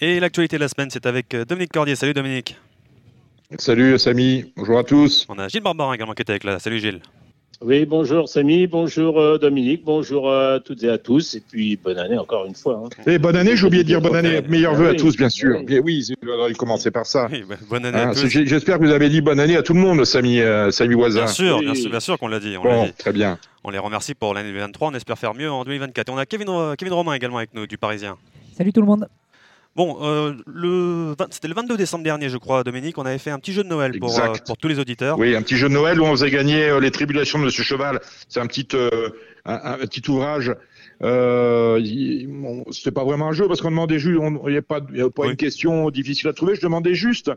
Et l'actualité de la semaine, c'est avec euh, Dominique Cordier. Salut Dominique. Salut Samy, bonjour à tous. On a Gilles Barbarin également qui est avec là. Salut Gilles. Oui, bonjour Samy, bonjour euh, Dominique, bonjour à toutes et à tous, et puis bonne année encore une fois. hein. Et bonne année, j'ai oublié de dire bonne année, meilleurs Ah vœux à tous, bien sûr. oui. Bien oui, il commencer par ça. Oui, bah, bonne année Hein, à c'est- tous. j'ai- J'espère que vous avez dit bonne année à tout le monde, Samy, euh, Samy Voisin. Bien sûr, Oui. bien sûr, bien sûr qu'on l'a dit. On, Bon, dit. très bien. On les remercie pour l'année 2023. On espère faire mieux en 2024. Et on a Kevin, Kevin Romain également avec nous du Parisien. Salut tout le monde. Bon, euh, le 20 c'était le 22 décembre dernier, je crois, Dominique. On avait fait un petit jeu de Noël pour, euh, pour tous les auditeurs. Oui, un petit jeu de Noël où on faisait gagner euh, les tribulations de Monsieur Cheval. C'est un petit, euh, un, un petit ouvrage. Euh, bon, C'était pas vraiment un jeu parce qu'on demandait juste, il n'y a pas, y a pas Oui. une question difficile à trouver. Je demandais juste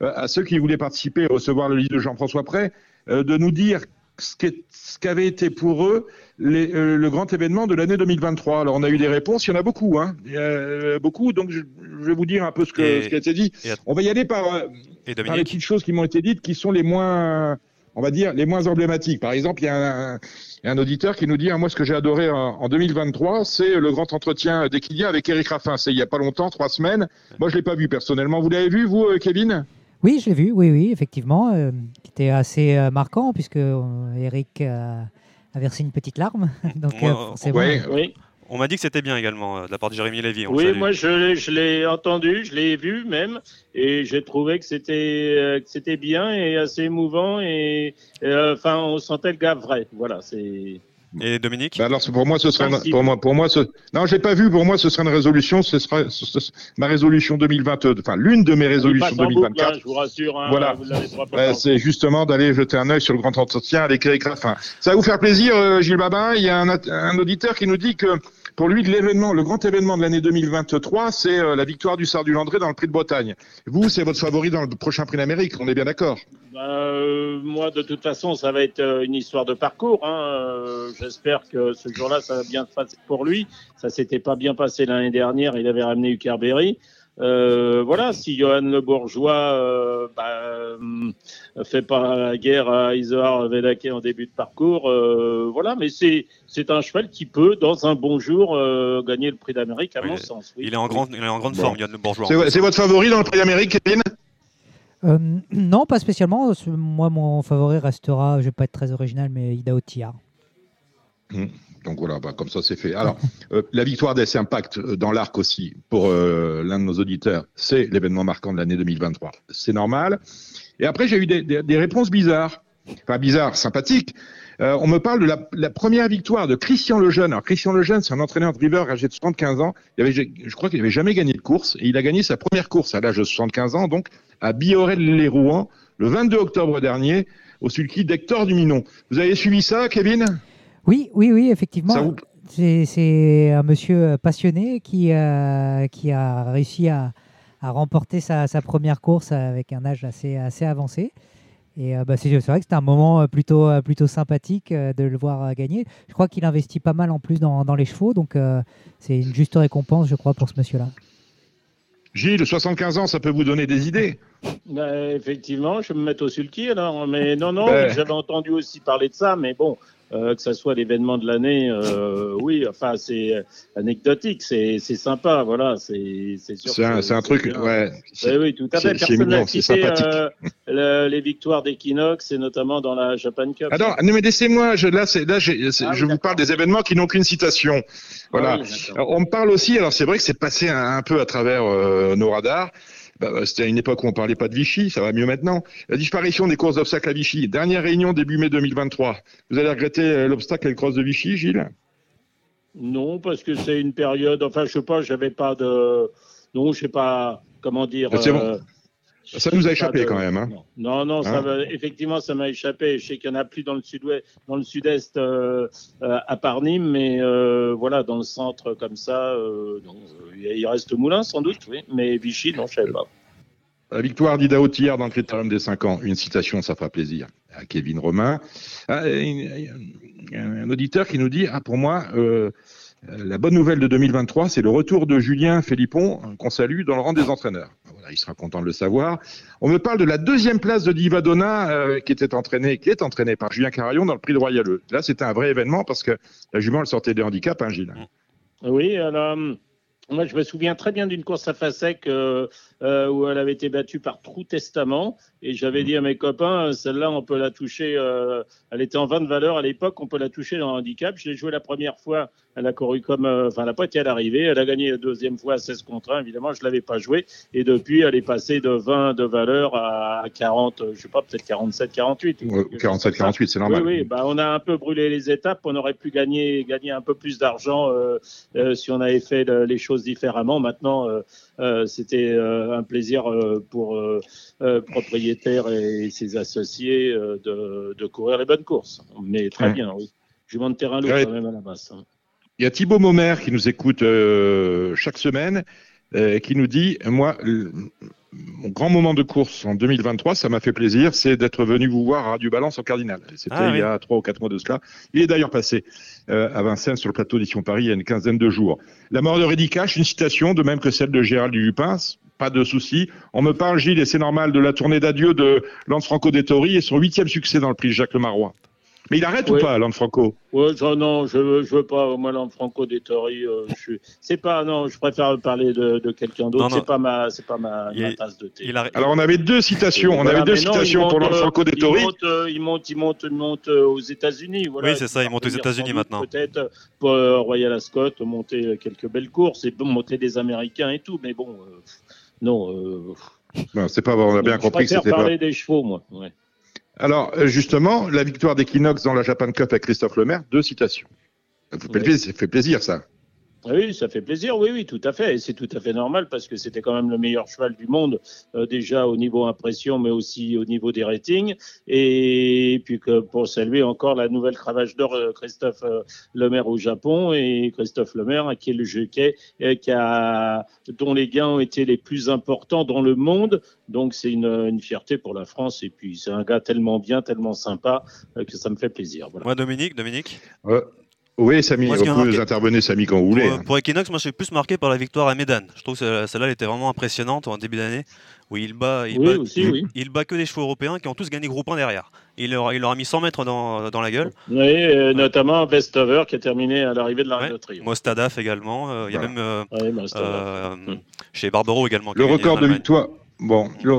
à ceux qui voulaient participer et recevoir le livre de Jean-François Pré de nous dire ce qu'avait été pour eux les- euh, le grand événement de l'année 2023. Alors on a eu des réponses, il y en a beaucoup, hein, euh, beaucoup. Donc je, je vais vous dire un peu ce, que, Et- ce qui a été dit. et On va y aller par, euh, Et par les petites choses qui m'ont été dites qui sont les moins, on va dire, les moins emblématiques. Par exemple, il y a un, auditeur qui nous dit, ah, moi, ce que j'ai adoré en, en 2023, c'est le grand entretien d'Equidia avec Eric Raffin. C'est il y a pas longtemps, trois semaines. Moi, je l'ai pas vu personnellement. Vous l'avez vu, vous, Kevin? Oui, je l'ai vu, oui, oui, effectivement, euh, qui était assez euh, marquant puisque euh, Eric euh, a versé une petite larme. Donc, euh, forcément, ouais. Oui, on m'a dit que c'était bien également euh, de la part de Jérémy Lévy. On oui moi je, l'ai- je l'ai entendu, je l'ai vu même, et j'ai trouvé que c'était euh, que c'était bien et assez émouvant, et euh, enfin on sentait le gars vrai. Voilà, c'est. Et Dominique Ben alors, c'est- pour moi, ce serait, une- pour moi, pour moi, ce, non, j'ai pas vu. Pour moi, ce serait une résolution. Ce sera ce- ce- ma résolution 2022. Enfin, l'une de mes résolutions passe en boucle, 2024. hein, je vous rassure. Hein, Voilà. Euh, par c'est justement d'aller jeter un œil sur le grand entretien avec Eric Raffin. Ça va vous faire plaisir, euh, Gilles Babin. Il y a un, un auditeur qui nous dit que pour lui, l'événement, le grand événement de l'année 2023, c'est euh, la victoire du Sard du Landré dans le Prix de Bretagne. Vous, c'est votre favori dans le prochain Prix d'Amérique. On est bien d'accord Bah, euh, moi, de toute façon, ça va être euh, une histoire de parcours. Hein. J'espère que ce jour-là, ça va bien se passer pour lui. Ça s'était pas bien passé l'année dernière. Il avait ramené Ucarberry. Euh, voilà, si Johan Le Bourgeois euh, bah, euh, fait pas la guerre à Isoar Vedake en début de parcours, euh, voilà, mais c'est c'est un cheval qui peut, dans un bon jour, euh, gagner le prix d'Amérique, à Oui, mon sens. oui. il est en, grand, il est en grande Bon. forme, Yann Le Bourgeois. C'est votre favori dans le Prix d'Amérique, Kevin? Euh, non, pas spécialement. Moi, mon favori restera, je vais pas être très original, mais Ida Tillard. Donc voilà, bah, comme ça c'est fait. Alors, euh, la victoire d'S Impact euh, dans l'arc aussi, pour euh, l'un de nos auditeurs, c'est l'événement marquant de l'année 2023. C'est normal. Et après, j'ai eu des, réponses bizarres. Enfin, bizarres, sympathiques. On me parle de la, première victoire de Christian Lejeune. Alors, Christian Lejeune, c'est un entraîneur de âgé de 75 ans. Il avait, je crois qu'il n'avait jamais gagné de course. Et il a gagné sa première course à l'âge de 75 ans, donc à Biorel-les-Rouen, le 22 octobre dernier, au sulky d'Hector Duminon. Vous avez suivi ça, Kevin? Oui, oui, oui, effectivement. Vous- C'est- un monsieur passionné qui, euh, qui a réussi à, à remporter sa, sa première course avec un âge assez, assez avancé. Et euh, bah, c'est c'est vrai que c'était un moment euh, plutôt, plutôt sympathique euh, de le voir gagner. Je crois qu'il investit pas mal en plus dans, dans les chevaux, donc euh, c'est une juste récompense, je crois, pour ce monsieur-là. Gilles, 75 ans, ça peut vous donner des idées? Bah, effectivement, je vais me mettre au sulky alors. Mais non, non, j'avais entendu aussi parler de ça, mais bon, euh, que ça soit l'événement de l'année, euh, oui, enfin, c'est anecdotique, c'est c'est sympa, voilà, c'est c'est sûr. C'est un, un truc, bien. ouais. Oui, oui, tout à fait. c'est Personne n'a cité euh, le- les victoires d'Equinox et notamment dans la Japan Cup. Ah non, non, mais laissez-moi, je, là, c'est, là Ah je vous parle des événements qui n'ont qu'une citation. Voilà. Ah oui. Alors, on me parle aussi, alors c'est vrai que c'est passé un, un peu à travers euh, nos radars. Bah, bah, C'était à une époque où on parlait pas de Vichy, ça va mieux maintenant. La disparition des courses d'obstacles à Vichy. Dernière réunion début mai 2023. Vous allez regretter euh, l'obstacle et le cross de Vichy, Gilles? Non, parce que c'est une période. Enfin, je sais pas, j'avais pas de. Non, je sais pas comment dire. Ah, c'est bon. euh, Ça nous a échappé de- quand même. Hein. Non, non, non, ça Hein va, effectivement, ça m'a échappé. Je sais qu'il y en a plus dans le sud-ouest, dans le sud-est, euh, euh, à part Nîmes, mais euh, voilà, dans le centre comme ça, il reste Moulin sans doute, oui, mais Vichy, non, je savais pas. La victoire d'Ida Tillard dans le critérium des 5 ans. Une citation, ça fera plaisir à Kevin Romain. Ah, un, un auditeur qui nous dit Ah, pour moi, la bonne nouvelle de 2023, c'est le retour de Julien Philippon, qu'on salue, dans le rang des entraîneurs. Voilà, il sera content de le savoir. On me parle de la deuxième place de Divadonna, euh, qui était entraînée, qui est entraînée par Julien Carillon dans le prix de Royaleux. Là, c'était un vrai événement parce que la jument, elle sortait des handicaps, hein, Gilles. Oui, elle a, Moi, je me souviens très bien d'une course à Fasek euh, euh, où elle avait été battue par Trou Testament. Et j'avais dit à mes copains, celle-là, on peut la toucher. Euh, elle était en 20 de valeur à l'époque, on peut la toucher dans le handicap. Je l'ai jouée la première fois. Elle a couru comme. euh, Enfin, elle n'a pas été à l'arrivée. Elle a gagné la deuxième fois à 16 contre 1. Évidemment, je ne l'avais pas jouée. Et depuis, elle est passée de 20 de valeur à 40, euh, je sais pas, peut-être 47, 48. Ouais, 47-48, c'est normal. Oui, oui, bah, on a un peu brûlé les étapes. On aurait pu gagner, gagner un peu plus d'argent euh, euh, si on avait fait le- les choses différemment. Maintenant, euh, euh, c'était euh, un plaisir pour propriétaire et ses associés de, de courir les bonnes courses. Mais très Ouais. bien, oui. Jument de terrain lourd Ouais. quand même à la base. Il y a Thibaut Maumer qui nous écoute euh, chaque semaine euh, qui nous dit Moi, le- mon grand moment de course en 2023, ça m'a fait plaisir, c'est d'être venu vous voir à Radio Balance en Cardinal. C'était Ah, il y a trois ou quatre mois de cela. Il est d'ailleurs passé euh, à Vincennes sur le plateau d'Édition Paris il y a une quinzaine de jours. La mort de Reddy Cash, une citation, de même que celle de Gérald Dupin, pas de souci. On me parle, Gilles, et c'est normal, de la tournée d'adieu de Lance Franco Dettori et son huitième succès dans le prix Jacques Lemarois. Mais il arrête ou pas, Lance Franco? Ouais, je, non, je veux, je veux pas. Moi, là, Franco Dettori, euh, je suis. C'est pas. Non, je préfère parler de, de quelqu'un d'autre. C'est pas ma, c'est pas ma, Il- ma tasse de thé. Il a, Alors on avait deux citations, on Voilà, avait deux non, citations il pour monte, Lance euh, Il Dettori. monte, euh, il monte, il monte, il monte euh, aux États-Unis. Voilà. Oui, c'est ça, il monte aux États-Unis maintenant. Peut-être pour euh, Royal Ascot, monter euh, quelques belles courses et monter des Américains et tout. Mais bon, euh, non. Euh, Non, c'est pas, on a bien je compris que préfère c'était pas. parler des chevaux, moi. Ouais. Alors euh, justement, la victoire d'Equinox dans la Japan Cup avec Christophe Lemaire, deux citations. Ça fait Oui. plaisir, ça fait plaisir ça. Ah Oui, ça fait plaisir, oui, oui, tout à fait. Et c'est tout à fait normal parce que c'était quand même le meilleur cheval du monde, euh, déjà au niveau impression, mais aussi au niveau des ratings. Et puis que pour saluer encore la nouvelle cravache d'or, euh, Christophe euh, Lemaire au Japon et Christophe Lemaire, qui est le jockey euh, qui a, dont les gains ont été les plus importants dans le monde. Donc c'est une, une fierté pour la France. Et puis c'est un gars tellement bien, tellement sympa euh, que ça me fait plaisir. Voilà. Moi, Dominique, Dominique? Oui, Samy, Moi, vous marqué- intervenir, Samy, quand vous Pour, voulez. euh, pour Equinox, moi, je suis plus marqué par la victoire à Médan. Je trouve que celle- celle-là, elle était vraiment impressionnante en début d'année, où il bat, il Oui, bat, aussi, oui. il bat que des chevaux européens qui ont tous gagné groupe 1 derrière. Il leur, il leur a mis 100 mètres dans, dans la gueule. Oui, euh, notamment Vestover qui a terminé à l'arrivée de l'arrêt Ouais. de. Mostadaf également. euh, Il y a même euh, Ouais, euh, chez Barbaro également. Le record de victoire. Bon, le,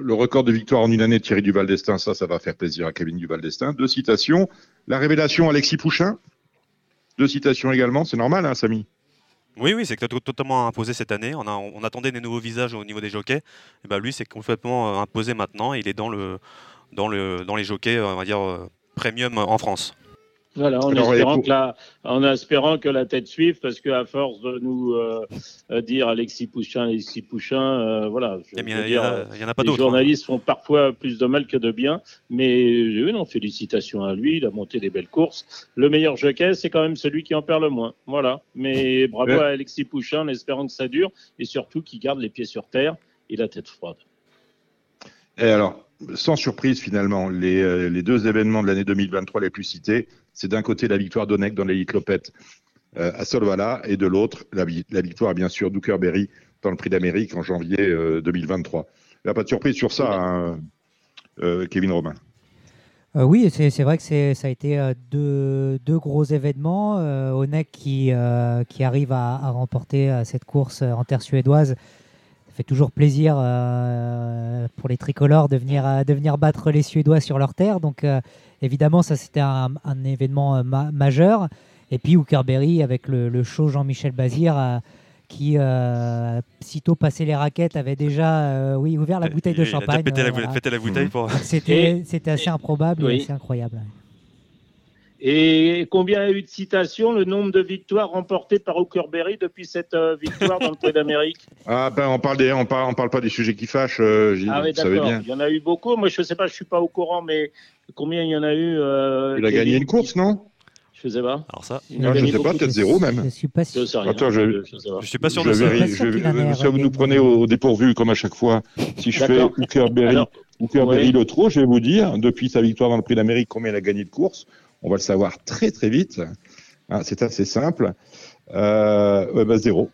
le record de victoire en une année de Thierry Duval d'Estaing, ça, ça va faire plaisir à Kevin Duval d'Estaing. Deux citations. La révélation Alexis Pouchin. Deux citations également, c'est normal, hein, Samy Oui, oui, c'est to- totalement imposé cette année. On, attendait des nouveaux visages au niveau des jockeys. Et ben lui, c'est complètement euh, imposé maintenant. Il est dans les jockeys, euh, on va dire, euh, premium en France. Voilà, en Alors, espérant, que la, en espérant que la tête suive, parce qu'à force de nous euh, euh, dire Alexis Pouchin, Alexis Pouchin, euh, voilà, je Il en, dire, a- il y en a pas les d'autres. hein. journalistes font parfois plus de mal que de bien, mais euh, non, félicitations à lui, il a monté des belles courses. Le meilleur jockey, c'est quand même celui qui en perd le moins. Voilà, mais bravo Ouais. à Alexis Pouchin en espérant que ça dure et surtout qu'il garde les pieds sur terre et la tête froide. Et alors, sans surprise finalement, les, euh, les deux événements de l'année 2023 les plus cités, c'est d'un côté la victoire d'Onek dans l'élite Lopette euh, à Solvala et de l'autre la, vi- la victoire bien sûr d'Uckerberry dans le Prix d'Amérique en janvier euh, 2023. Il n'y a pas de surprise sur ça, hein, euh, Kevin Romain. Euh, oui, c'est vrai que c'est- ça a été euh, deux, deux gros événements. Euh, Onek qui, euh, qui arrive à, à remporter euh, cette course euh, en terre suédoise. Ça fait toujours plaisir euh, pour les tricolores de venir, euh, de venir battre les Suédois sur leur terre. Donc euh, évidemment, ça c'était un, un événement euh, ma- majeur. Et puis Hookerberry avec le, le show Jean-Michel Bazir euh, qui, euh, sitôt passé les raquettes, avait déjà euh, oui, ouvert la bouteille de Il a déjà champagne. pété, la, ouais, voilà. pété la bouteille pour. C'était c'était assez improbable Oui. et assez incroyable. Et combien a eu de citations, le nombre de victoires remportées par Hookerberry depuis cette euh, victoire dans le Prix d'Amérique? Ah ben on parle des, on parle, on parle pas des sujets qui fâchent, euh, Gilles, Ah oui, d'accord. Il y en a eu beaucoup. Moi, je sais pas, je suis pas au courant, mais combien il y en a eu euh, Il a gagné une course, non? Je sais pas. Alors ça, Non, Je gagné sais pas, peut-être zéro même. Je suis pas Je sûr. Attends, je- je je suis pas sûr Je de ça. je ça vous nous prenez au, au dépourvu comme à chaque fois. Si je fais Alors, Hookerberry ouais. le trot, je vais vous dire, depuis sa victoire dans le Prix d'Amérique, combien il a gagné de courses. On va le savoir très très vite. Hein, c'est assez simple. Euh, bah, zéro.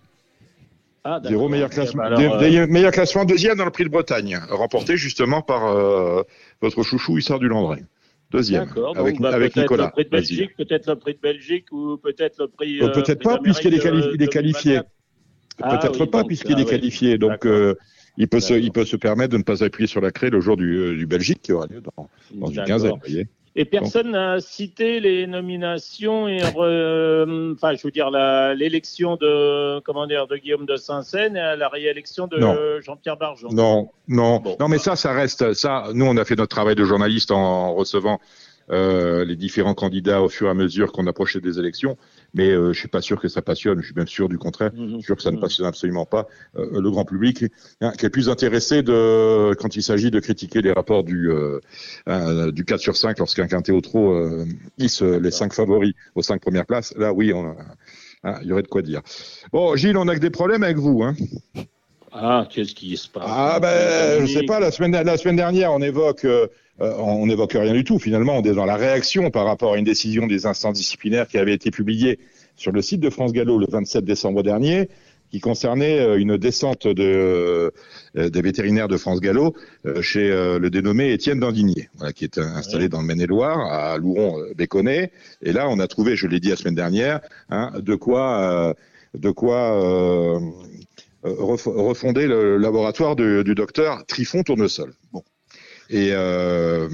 Ah. Zéro meilleur classement. bah alors, euh, meilleur classement deuxième dans le Prix de Bretagne, remporté justement par euh, votre chouchou Issard du Landré. Deuxième, avec, bah, avec Nicolas. Le prix de Vas-y. Belgique, peut-être le prix de Belgique ou peut-être le prix. Euh, peut-être pas, puisqu'il est, qualifié. 2024. Ah Peut-être oui, pas, puisqu'il ah est oui. qualifié. Donc, euh, il, peut se, il peut se permettre de ne pas appuyer sur la clé le jour du, du Belgique qui aura lieu dans, dans une quinzaine. Et personne n'a cité les nominations et re- enfin, je veux dire la- l'élection de comment dire de Guillaume de Saint-Seine et la réélection de. Jean-Pierre Bargeon. Non, non, Bon. non, mais ça, ça reste. Ça, nous, on a fait notre travail de journaliste en recevant euh, les différents candidats au fur et à mesure qu'on approchait des élections. Mais euh, je suis pas sûr que ça passionne. Je suis même sûr du contraire. Je suis sûr que ça ne Mhm. passionne absolument pas euh, le grand public, hein, qui est plus intéressé de quand il s'agit de critiquer les rapports du euh, du 4 sur 5 lorsqu'un quintet au trot hisse les cinq favoris aux cinq premières places. Là, oui, on a- hein, il y aurait de quoi dire. Bon, Gilles, on a que des problèmes avec vous, hein Ah, qu'est-ce qui se passe Ah ben, je sais pas. La semaine, la semaine dernière, on évoque, euh, on n'évoque rien du tout. Finalement, on est dans la réaction par rapport à une décision des instances disciplinaires qui avait été publiée sur le site de France Gallo le 27 décembre dernier, qui concernait euh, une descente de, euh, des vétérinaires de France Gallo euh, chez euh, le dénommé Étienne Dandinier, voilà, qui est installé Ouais. dans le Maine-et-Loire, à Louron-Béconnet. Et là, on a trouvé, je l'ai dit la semaine dernière, hein, de quoi, euh, de quoi refonder le laboratoire du, docteur Trifon Tournesol. Bon. Et, euh,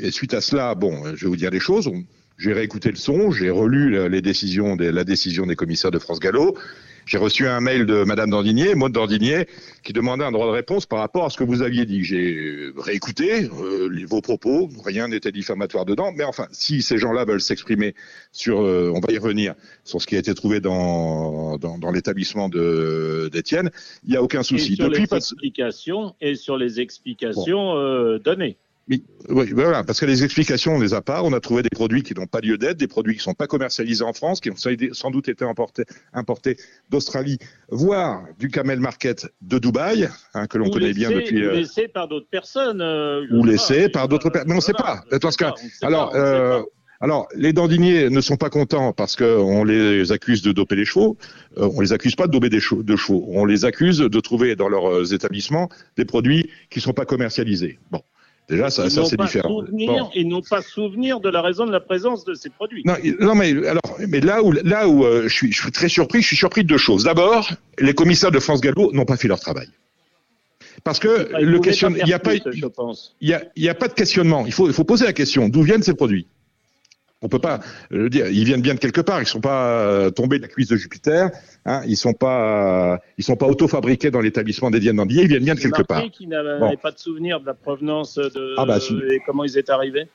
et suite à cela, bon, je vais vous dire les choses. J'ai réécouté le son, j'ai relu les décisions la décision des commissaires de France Gallo. J'ai reçu un mail de Madame Dandinier, Maud Dandinier, qui demandait un droit de réponse par rapport à ce que vous aviez dit. J'ai réécouté euh, les- vos propos, rien n'était diffamatoire dedans, mais enfin, si ces gens-là veulent s'exprimer sur, euh, on va y revenir, sur ce qui a été trouvé dans, dans, dans l'établissement d'Étienne, il n'y a aucun Et souci. sur Depuis, les explications et sur les explications euh, données. Oui, oui, voilà, parce que les explications, on les a pas. On a trouvé des produits qui n'ont pas lieu d'être, des produits qui sont pas commercialisés en France, qui ont sans doute été importés, importés d'Australie, voire du Camel Market de Dubaï, hein, que l'on connaît bien depuis. ou euh, laissés par d'autres personnes. euh, Ou laissés par je- d'autres per- mais on sait voilà, pas. je Dans sais ce cas- pas, on sait Alors, pas, sait euh, alors, les dandiniers ne sont pas contents parce qu'on les accuse de doper les chevaux. Euh, on les accuse pas de doper des chevaux, de chevaux. On les accuse de trouver dans leurs euh, établissements des produits qui sont pas commercialisés. Bon, déjà, ça, ça c'est différent. souvenir- Bon. Ils n'ont pas souvenir de la raison de la présence de ces produits. Non, mais alors, mais là où là où euh, je suis, je suis très surpris, je suis surpris de deux choses. D'abord, les commissaires de France Gallo n'ont pas fait leur travail. Parce que le question, il n'y a pas, il y a, y a pas de questionnement. Il faut, il faut poser la question. D'où viennent ces produits? On peut pas euh, dire. Ils viennent bien de quelque part. Ils sont pas euh, tombés de la cuisse de Jupiter. Hein, ils sont pas, euh, ils sont pas auto-fabriqués dans l'établissement d'Étienne Dandier. Ils viennent bien de quelque part. qu'ils n'avaient Bon. pas de souvenir de la provenance de Ah bah, si. et comment ils étaient arrivés.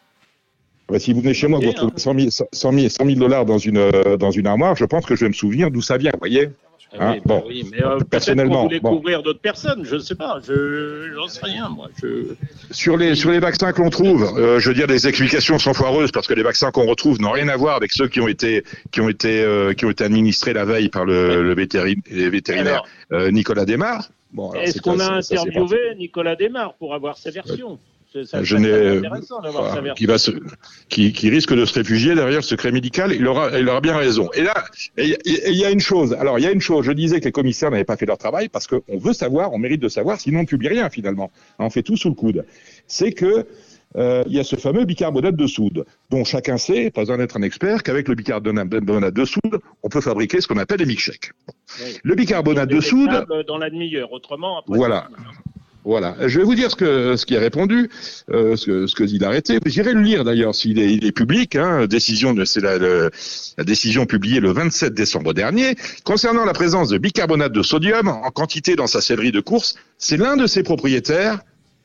Bah, si vous venez chez moi, vous retrouvez hein. 100 000, 100 000, 100 000 dollars dans une euh, dans une armoire. Je pense que je vais me souvenir d'où ça vient. Vous voyez Ah Hein, oui, bah bon. oui, mais euh, Personnellement, voulait bon. couvrir d'autres personnes, je ne sais pas, je j'en sais rien moi. Je... Sur les, sur les vaccins que l'on trouve, euh, je veux dire, les explications sont foireuses parce que les vaccins qu'on retrouve n'ont rien à voir avec ceux qui ont été, qui ont été, euh, qui ont été administrés la veille par le, le vétéri- les vétérinaires Alors, euh, Nicolas Desmar. Bon, est-ce qu'on a interviewé Nicolas Desmar pour avoir sa version? Ça Je n'ai- sa version. qui, va se, qui, qui risque de se réfugier derrière le secret médical, il aura, il aura bien raison. Et là, il y a une chose. Alors, il y a une chose. Je disais que les commissaires n'avaient pas fait leur travail parce qu'on veut savoir, on mérite de savoir, sinon on ne publie rien finalement. On fait tout sous le coude. C'est que euh, il y a ce fameux bicarbonate de soude, dont chacun sait, pas besoin d'être un expert, qu'avec le bicarbonate de soude, on peut fabriquer ce qu'on appelle des milkshakes. Oui. Le bicarbonate de soude, dans la demi-heure, autrement après. Voilà. Voilà. Je vais vous dire ce que ce qui est répondu, euh, ce que ce que il a arrêté. J'irai le lire d'ailleurs s'il est, public. Hein, décision c'est la, le- la décision publiée le 27 décembre dernier concernant la présence de bicarbonate de sodium en quantité dans sa sellerie de course. C'est l'un de ses propriétaires.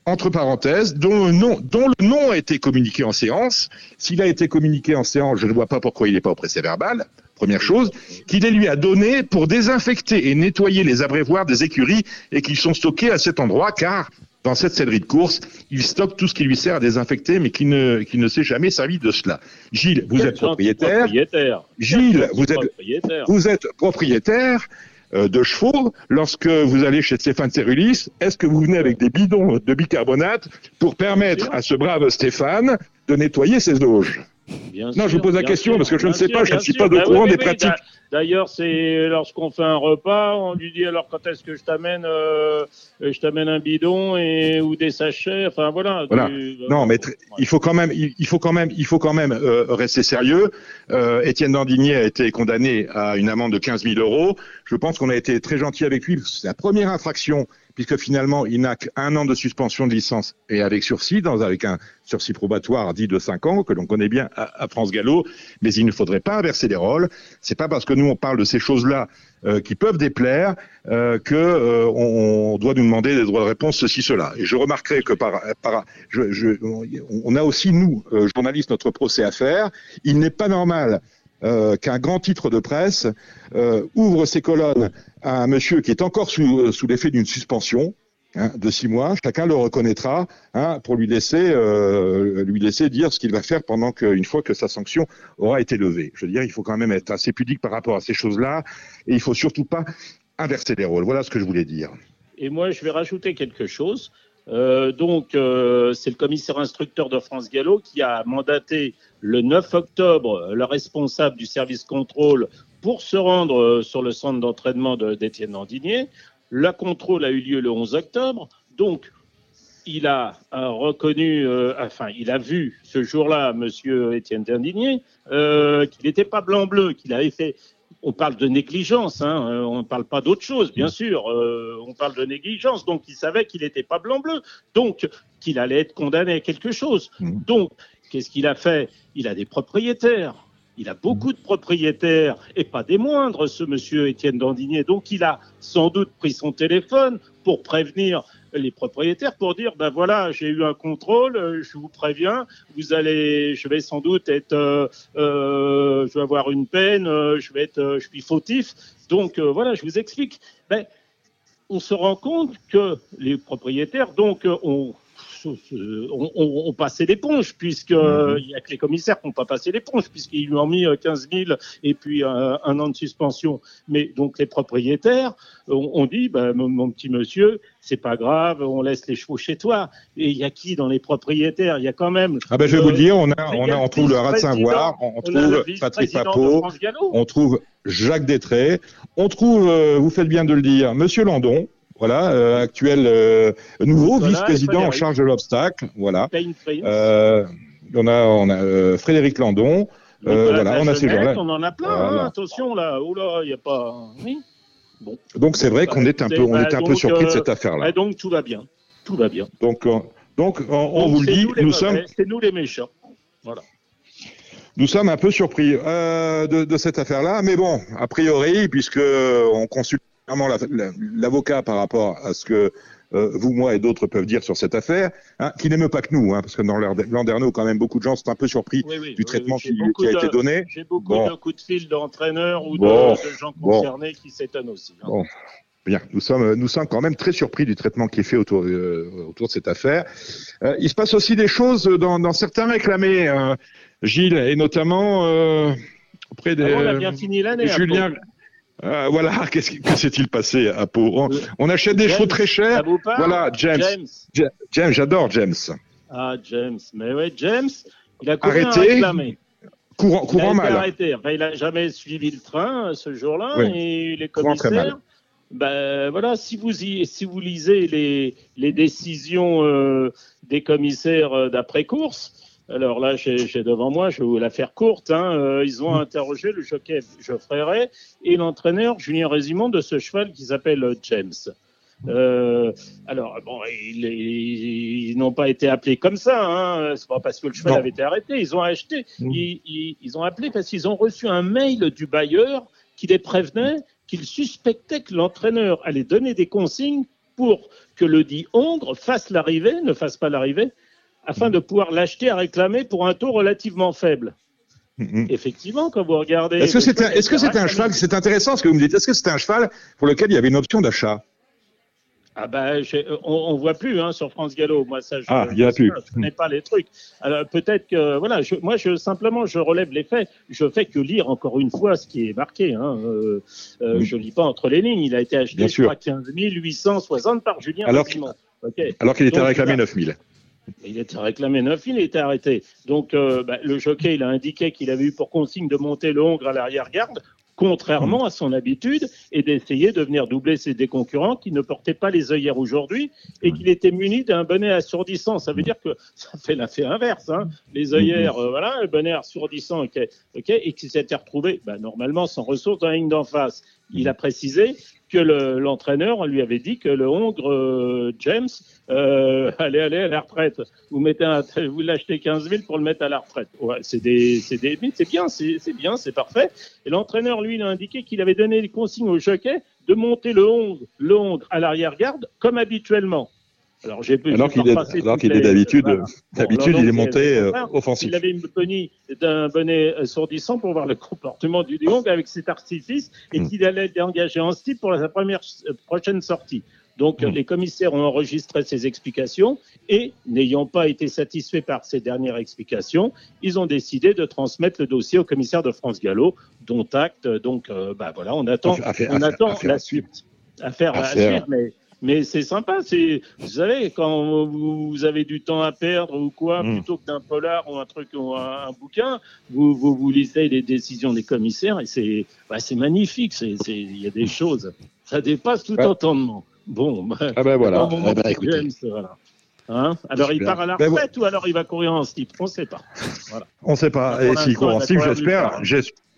Entre parenthèses, dont le, nom, dont le nom a été communiqué en séance. S'il a été communiqué en séance, je ne vois pas pourquoi il n'est pas au procès verbal. Première chose, qu'il les lui a donné pour désinfecter et nettoyer les abreuvoirs des écuries et qu'ils sont stockés à cet endroit car dans cette sellerie de course, il stocke tout ce qui lui sert à désinfecter mais qui ne, qui ne s'est jamais servi de cela. Gilles, vous êtes propriétaire. propriétaire. Gilles, vous êtes, propriétaire. vous êtes propriétaire euh, de chevaux. Lorsque vous allez chez Stéphane Cerulis, est-ce que vous venez avec des bidons de bicarbonate pour permettre à ce brave Stéphane de nettoyer ses auges? Bien Non, sûr, je vous pose la question sûr, parce que je ne sais sûr, pas, je ne suis pas de Bah courant oui, des oui, pratiques. d'a- D'ailleurs, c'est lorsqu'on fait un repas, on lui dit alors quand est-ce que je t'amène, euh, je t'amène un bidon et ou des sachets. Enfin voilà. voilà. non, mais il faut quand même, il faut quand même, il faut quand même euh, rester sérieux. Euh, Étienne Dandigné a été condamné à une amende de 15 000 euros. Je pense qu'on a été très gentil avec lui. C'est la première infraction puisque finalement, il n'a qu'un an de suspension de licence et avec sursis, dans, avec un sursis probatoire dit de 5 ans, que l'on connaît bien à, France Gallo, mais il ne faudrait pas inverser les rôles. C'est pas parce que nous, on parle de ces choses-là euh, qui peuvent déplaire euh, que euh, on, doit nous demander des droits de réponse, ceci, cela. Et je remarquerai que par, par je, je, on a aussi, nous, euh, journalistes, notre procès à faire. Il n'est pas normal euh, qu'un grand titre de presse euh, ouvre ses colonnes à un monsieur qui est encore sous, euh, l'effet d'une suspension hein, de six mois. Chacun le reconnaîtra hein, pour lui laisser, dire ce qu'il va faire pendant qu'une fois que sa sanction aura été levée. Je veux dire, il faut quand même être assez pudique par rapport à ces choses-là et il faut surtout pas inverser les rôles. Voilà ce que je voulais dire. Et moi, je vais rajouter quelque chose. Euh, donc, euh, c'est le commissaire instructeur de France Gallo qui a mandaté le 9 octobre le responsable du service contrôle pour se rendre euh, sur le centre d'entraînement d'Étienne Dandigné. La contrôle a eu lieu le 11 octobre. Donc, il a reconnu, enfin, il a vu ce jour-là, Monsieur Étienne Dandigné, qu'il n'était pas blanc-bleu, qu'il avait fait on parle de négligence, hein, euh, on ne parle pas d'autre chose, bien sûr. Euh, on parle de négligence, donc il savait qu'il n'était pas blanc-bleu, donc qu'il allait être condamné à quelque chose. Mmh. Donc, qu'est-ce qu'il a fait? Il a des propriétaires. Il a beaucoup de propriétaires et pas des moindres, ce monsieur Étienne Dandigné. Donc, il a sans doute pris son téléphone pour prévenir les propriétaires pour dire ben voilà j'ai eu un contrôle euh, je vous préviens vous allez je vais sans doute être euh, euh, je vais avoir une peine je vais être je suis fautif. Donc voilà je vous explique. Ben, on se rend compte que les propriétaires donc ont on, on, passait l'éponge, puisqu'il mhm. il n'y a que les commissaires qui n'ont pas passé l'éponge, puisqu'ils lui ont mis 15 euh, 000 et puis un, an de suspension. Mais donc les propriétaires ont, dit, bah, mon, petit monsieur, c'est pas grave, on laisse les chevaux chez toi. Et il y a qui dans les propriétaires? Il y a quand même. Ah ben je vais vous dire, on a, on a, on trouve le rat de Saint-Voir, on, trouve Patrick Papot, on trouve Jacques Détré, on trouve, euh, vous faites bien de le dire, Monsieur Landon. Voilà, euh, actuel euh, nouveau vice-président en charge de l'obstacle. Voilà. Euh, on a, on a Frédéric Landon. voilà, on a ces gens-là. On en a plein. Hein, attention là. Oh là, il n'y a pas. Oui. Bon. Donc c'est vrai qu'on est un peu, on est un peu surpris de cette affaire-là. donc tout va bien. Tout va bien. Donc, donc on, vous le dit, nous, sommes. C'est nous les méchants. Voilà. Nous sommes un peu surpris de, de, cette affaire-là, mais bon, a priori, puisque on consulte l'avocat par rapport à ce que euh, vous, moi et d'autres peuvent dire sur cette affaire, hein, qui n'aime pas que nous, hein, parce que dans Landerneau, quand même, beaucoup de gens sont un peu surpris du traitement qui, a été donné. J'ai beaucoup de coups de fil d'entraîneurs ou de, gens concernés qui s'étonnent aussi. Hein. Bien, nous sommes, nous sommes quand même très surpris du traitement qui est fait autour, euh, autour de cette affaire. Euh, il se passe aussi des choses dans, dans certains réclamés, Gilles, et notamment auprès des. Ah on a bien fini l'année. Julien, euh, voilà, qu'est-ce qui s'est-il passé à Pau on, achète des choses très chères. Voilà, James. James, j'adore James. Ah, James. Mais ouais, James, il a couru arrêté. Courant, courant il mal. Arrêté. il n'a jamais suivi le train ce jour-là et les commissaires. Ben voilà, si vous si vous lisez les, les décisions euh, des commissaires euh, d'après course, alors là, j'ai devant moi, je vais vous la faire courte. Hein, euh, ils ont interrogé le jockey Geoffrey Ray et l'entraîneur Julien Résimond de ce cheval qui s'appelle James. Euh, alors bon, ils, n'ont pas été appelés comme ça. Hein, c'est pas parce que le cheval avait été arrêté. Ils ont acheté. Mm. Ils, ils, ont appelé parce qu'ils ont reçu un mail du bailleur qui les prévenait qu'il suspectait que l'entraîneur allait donner des consignes pour que le dit Hongre fasse l'arrivée, ne fasse pas l'arrivée, afin de pouvoir l'acheter à réclamer pour un taux relativement faible. Mm-hmm. Effectivement, quand vous regardez. Est-ce que c'est un, cheval C'est intéressant ce que vous me dites. Est-ce que c'est un cheval pour lequel il y avait une option d'achat? Ah ben, on, ne voit plus hein, sur France Gallo. Moi, ça, je, ah, il y a plus. Je connais pas les trucs. Alors peut-être que voilà, moi, je simplement, je relève les faits. Je fais que lire encore une fois ce qui est marqué. Hein. Euh, euh, Je lis pas entre les lignes. Il a été acheté à 15 860 par Julien. Alors, alors qu'il était réclamé 9 000. Il était réclamé 9 il était arrêté. Donc euh, bah, le jockey, il a indiqué qu'il avait eu pour consigne de monter le Hongre à l'arrière-garde. contrairement à son habitude, et d'essayer de venir doubler ses des concurrents qui ne portaient pas les œillères aujourd'hui et qu'il était muni d'un bonnet assourdissant. Ça veut dire que ça fait l'effet inverse. Hein. Les œillères, euh, voilà, le bonnet assourdissant, ok, ok, et qui s'était retrouvé bah, normalement sans ressources dans la ligne d'en face. Il a précisé que l'entraîneur lui avait dit que le Hongre euh, James euh, allait aller à la retraite. Vous mettez vous l'achetez 15 000 pour le mettre à la retraite. Ouais, c'est des, c'est bien, c'est, c'est bien, c'est parfait. Et l'entraîneur lui, il a indiqué qu'il avait donné les consignes au jockey de monter le Hongre, le Hongre à l'arrière-garde comme habituellement. Alors, j'ai alors qu'il est, alors qu'il est d'habitude, d'habitude, il est monté euh, offensif. Il avait une bonnet d'un bonnet assourdissant pour voir le comportement du lion avec cet artifice et hmm. qu'il allait l'engager en style pour sa première euh, prochaine sortie. Donc, hmm. les commissaires ont enregistré ces explications et, n'ayant pas été satisfaits par ces dernières explications, ils ont décidé de transmettre le dossier au commissaire de France Gallo, dont acte. Donc, euh, bah voilà, on attend, on attend la suite. Affaire à suivre, mais mais c'est sympa, c'est, vous savez, quand vous avez du temps à perdre ou quoi, hmm. plutôt que d'un polar ou un truc ou un, bouquin, vous, vous, vous, lisez les décisions des commissaires et c'est, bah, c'est magnifique. C'est, il y a des choses, ça dépasse tout entendement. Bon, bah, ah ben voilà. Ah ben, voilà. Hein? Alors il part à la ben, retraite ou alors il va courir en slip? On ne sait pas. Voilà. On ne sait pas. Et s'il court en slip, j'espère,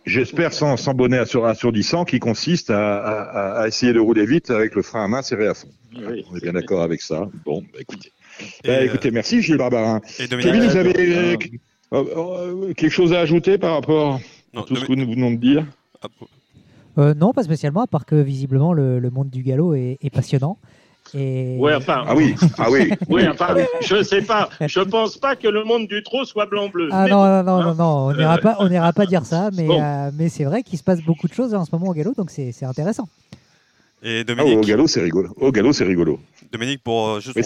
J'espère sans, sans bonnet assourdissant qui consiste à, essayer de rouler vite avec le frein à main serré à fond. On est bien d'accord avec ça. Bon, bah, écoutez. Bah, écoutez, merci Gilles Barbarin. Kevin, vous avez euh, euh, euh, quelque chose à ajouter par rapport à tout ce que nous venons de dire? Non, pas spécialement, à part que visiblement le, monde du galop est passionnant. Et... enfin. Ah oui, ah oui. oui, enfin, je sais pas. Je pense pas que le monde du trot soit blanc-bleu. Ah non, non, non, non, on n'ira pas, on n'ira pas dire ça, mais, euh, mais c'est vrai qu'il se passe beaucoup de choses en ce moment au galop, donc c'est intéressant. Et Dominique. Ah, au galop, c'est rigolo. Au galop, c'est rigolo. Dominique, pour euh, juste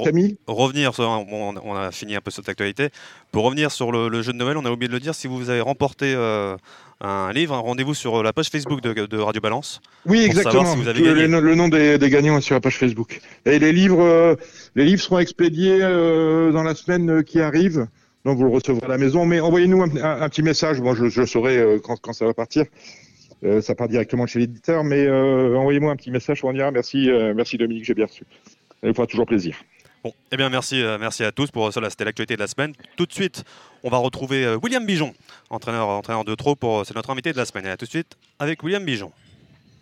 revenir, sur, on, a fini un peu cette actualité. Pour revenir sur le, jeu de Noël, on a oublié de le dire. Si vous avez remporté euh, un livre, un rendez-vous sur la page Facebook de, Radio Balance. Oui, exactement. le, nom des, gagnants est sur la page Facebook. Et les livres, euh, les livres seront expédiés dans la semaine qui arrive. Donc vous le recevrez à la maison. Mais envoyez-nous un, petit message. Moi, je, saurai quand, quand, ça va partir. Euh, ça part directement chez l'éditeur, mais euh, envoyez-moi un petit message pour dire merci, euh, merci Dominique, j'ai bien reçu. Nous fera toujours plaisir. Bon, eh bien merci, merci à tous pour ça. C'était l'actualité de la semaine. Tout de suite, on va retrouver William Bijon, entraîneur, entraîneur de trop. Pour c'est notre invité de la semaine. Et à tout de suite avec William Bijon.